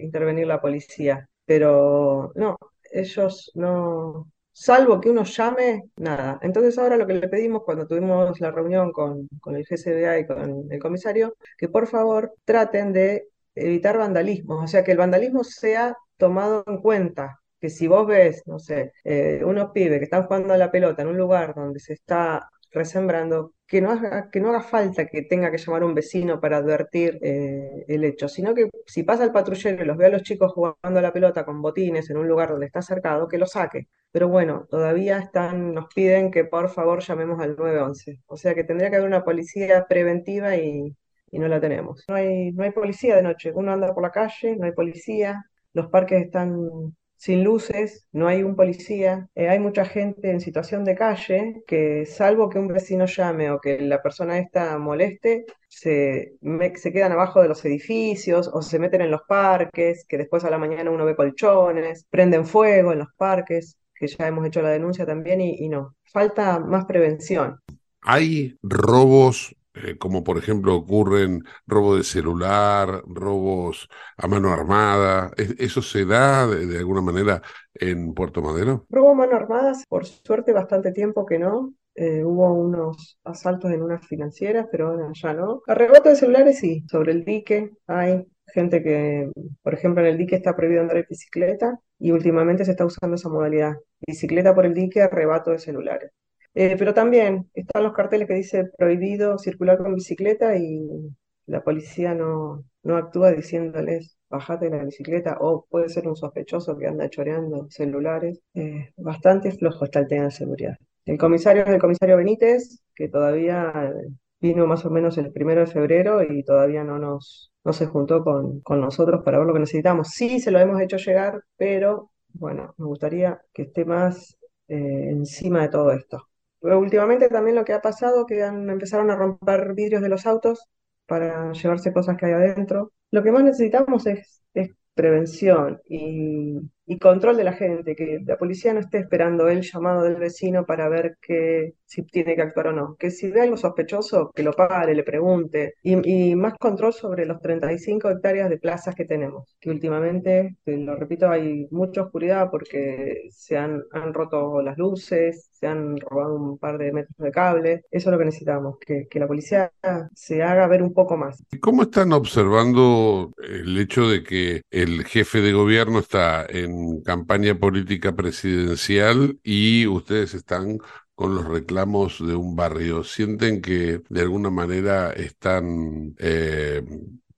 intervenir la policía, pero no, ellos no, salvo que uno llame, nada. Entonces ahora lo que le pedimos cuando tuvimos la reunión con, con el GCBA y con el comisario, que por favor traten de evitar vandalismo, o sea, que el vandalismo sea tomado en cuenta que si vos ves, no sé, eh, unos pibes que están jugando a la pelota en un lugar donde se está resembrando, que no haga, que no haga falta que tenga que llamar a un vecino para advertir eh, el hecho, sino que si pasa el patrullero y los ve a los chicos jugando a la pelota con botines en un lugar donde está cercado, que lo saque. Pero bueno, todavía están, nos piden que por favor llamemos al 911. O sea que tendría que haber una policía preventiva y, y no la tenemos. No hay, no hay policía de noche, uno anda por la calle, no hay policía, los parques están sin luces, no hay un policía, eh, hay mucha gente en situación de calle que salvo que un vecino llame o que la persona esta moleste, se, se quedan abajo de los edificios o se meten en los parques, que después a la mañana uno ve colchones, prenden fuego en los parques, que ya hemos hecho la denuncia también y, y no. Falta más prevención. Hay robos eh, como por ejemplo ocurren robo de celular, robos a mano armada. ¿Eso se da de, alguna manera en Puerto Madero? Robo a mano armada, por suerte, bastante tiempo que no. Eh, hubo unos asaltos en unas financieras, pero ahora ya no. Arrebato de celulares sí, sobre el dique hay gente que, por ejemplo, en el dique está prohibido andar en bicicleta y últimamente se está usando esa modalidad. Bicicleta por el dique, arrebato de celulares. Eh, pero también están los carteles que dice prohibido circular con bicicleta y la policía no, no actúa diciéndoles bajate de la bicicleta o puede ser un sospechoso que anda choreando celulares. Eh, bastante flojo está el tema de seguridad. El comisario es el comisario Benítez, que todavía vino más o menos el primero de febrero y todavía no nos no se juntó con, con nosotros para ver lo que necesitamos. Sí, se lo hemos hecho llegar, pero bueno, me gustaría que esté más eh, encima de todo esto. Últimamente también lo que ha pasado que han, empezaron a romper vidrios de los autos para llevarse cosas que hay adentro. Lo que más necesitamos es, es prevención y, y control de la gente, que la policía no esté esperando el llamado del vecino para ver que, si tiene que actuar o no, que si ve algo sospechoso, que lo pare, le pregunte, y, más control sobre los 35 hectáreas de plazas que tenemos, que últimamente, lo repito, hay mucha oscuridad porque se han, han roto las luces, se han robado un par de metros de cable, eso es lo que necesitamos, que, que la policía se haga ver un poco más. ¿Cómo están observando el hecho de que el jefe de gobierno está en campaña política presidencial y ustedes están con los reclamos de un barrio. ¿Sienten que de alguna manera están eh,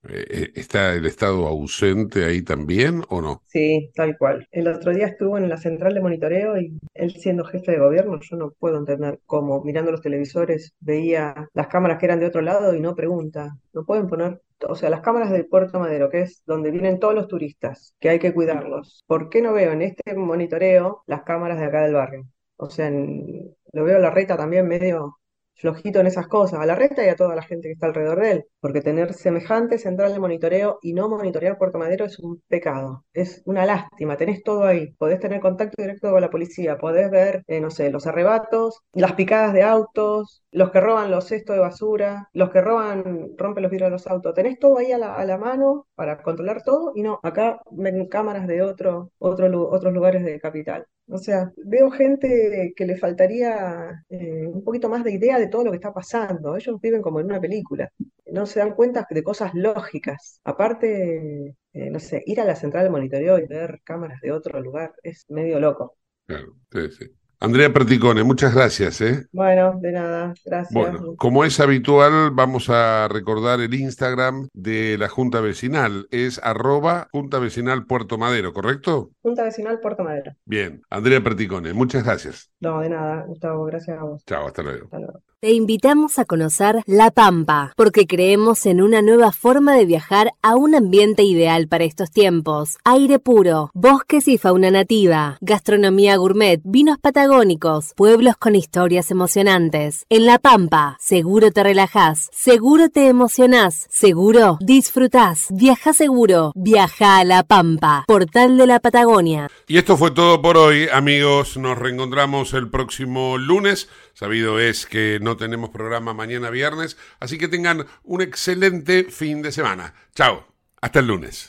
¿Está el Estado ausente ahí también o no? Sí, tal cual. El otro día estuvo en la central de monitoreo y él siendo jefe de gobierno, yo no puedo entender cómo mirando los televisores veía las cámaras que eran de otro lado y no pregunta. No pueden poner, o sea, las cámaras del Puerto Madero, que es donde vienen todos los turistas, que hay que cuidarlos. ¿Por qué no veo en este monitoreo las cámaras de acá del barrio? O sea, lo veo la reta también medio flojito en esas cosas, a la recta y a toda la gente que está alrededor de él, porque tener semejante central de monitoreo y no monitorear Puerto Madero es un pecado, es una lástima, tenés todo ahí, podés tener contacto directo con la policía, podés ver, eh, no sé, los arrebatos, las picadas de autos, los que roban los cestos de basura, los que roban, rompen los vidrios de los autos, tenés todo ahí a la, a la mano para controlar todo y no, acá ven cámaras de otro, otro, otros lugares de capital. O sea, veo gente que le faltaría eh, un poquito más de idea de todo lo que está pasando. Ellos viven como en una película. No se dan cuenta de cosas lógicas. Aparte, eh, no sé, ir a la central de monitoreo y ver cámaras de otro lugar es medio loco. Claro, sí, sí. Andrea Perticone, muchas gracias. ¿eh? Bueno, de nada, gracias. Bueno, como es habitual, vamos a recordar el Instagram de la Junta Vecinal. Es arroba Junta Vecinal Puerto Madero, ¿correcto? Junta Vecinal Puerto Madero. Bien, Andrea Perticone, muchas gracias. No, de nada, Gustavo, gracias a vos. Chao, hasta luego. Hasta luego. Te invitamos a conocer La Pampa, porque creemos en una nueva forma de viajar a un ambiente ideal para estos tiempos. Aire puro, bosques y fauna nativa, gastronomía gourmet, vinos patagónicos, pueblos con historias emocionantes. En La Pampa, seguro te relajás, seguro te emocionás, seguro disfrutás. Viaja seguro, viaja a La Pampa, portal de la Patagonia. Y esto fue todo por hoy, amigos. Nos reencontramos el próximo lunes. Sabido es que no tenemos programa mañana viernes, así que tengan un excelente fin de semana. Chao, hasta el lunes.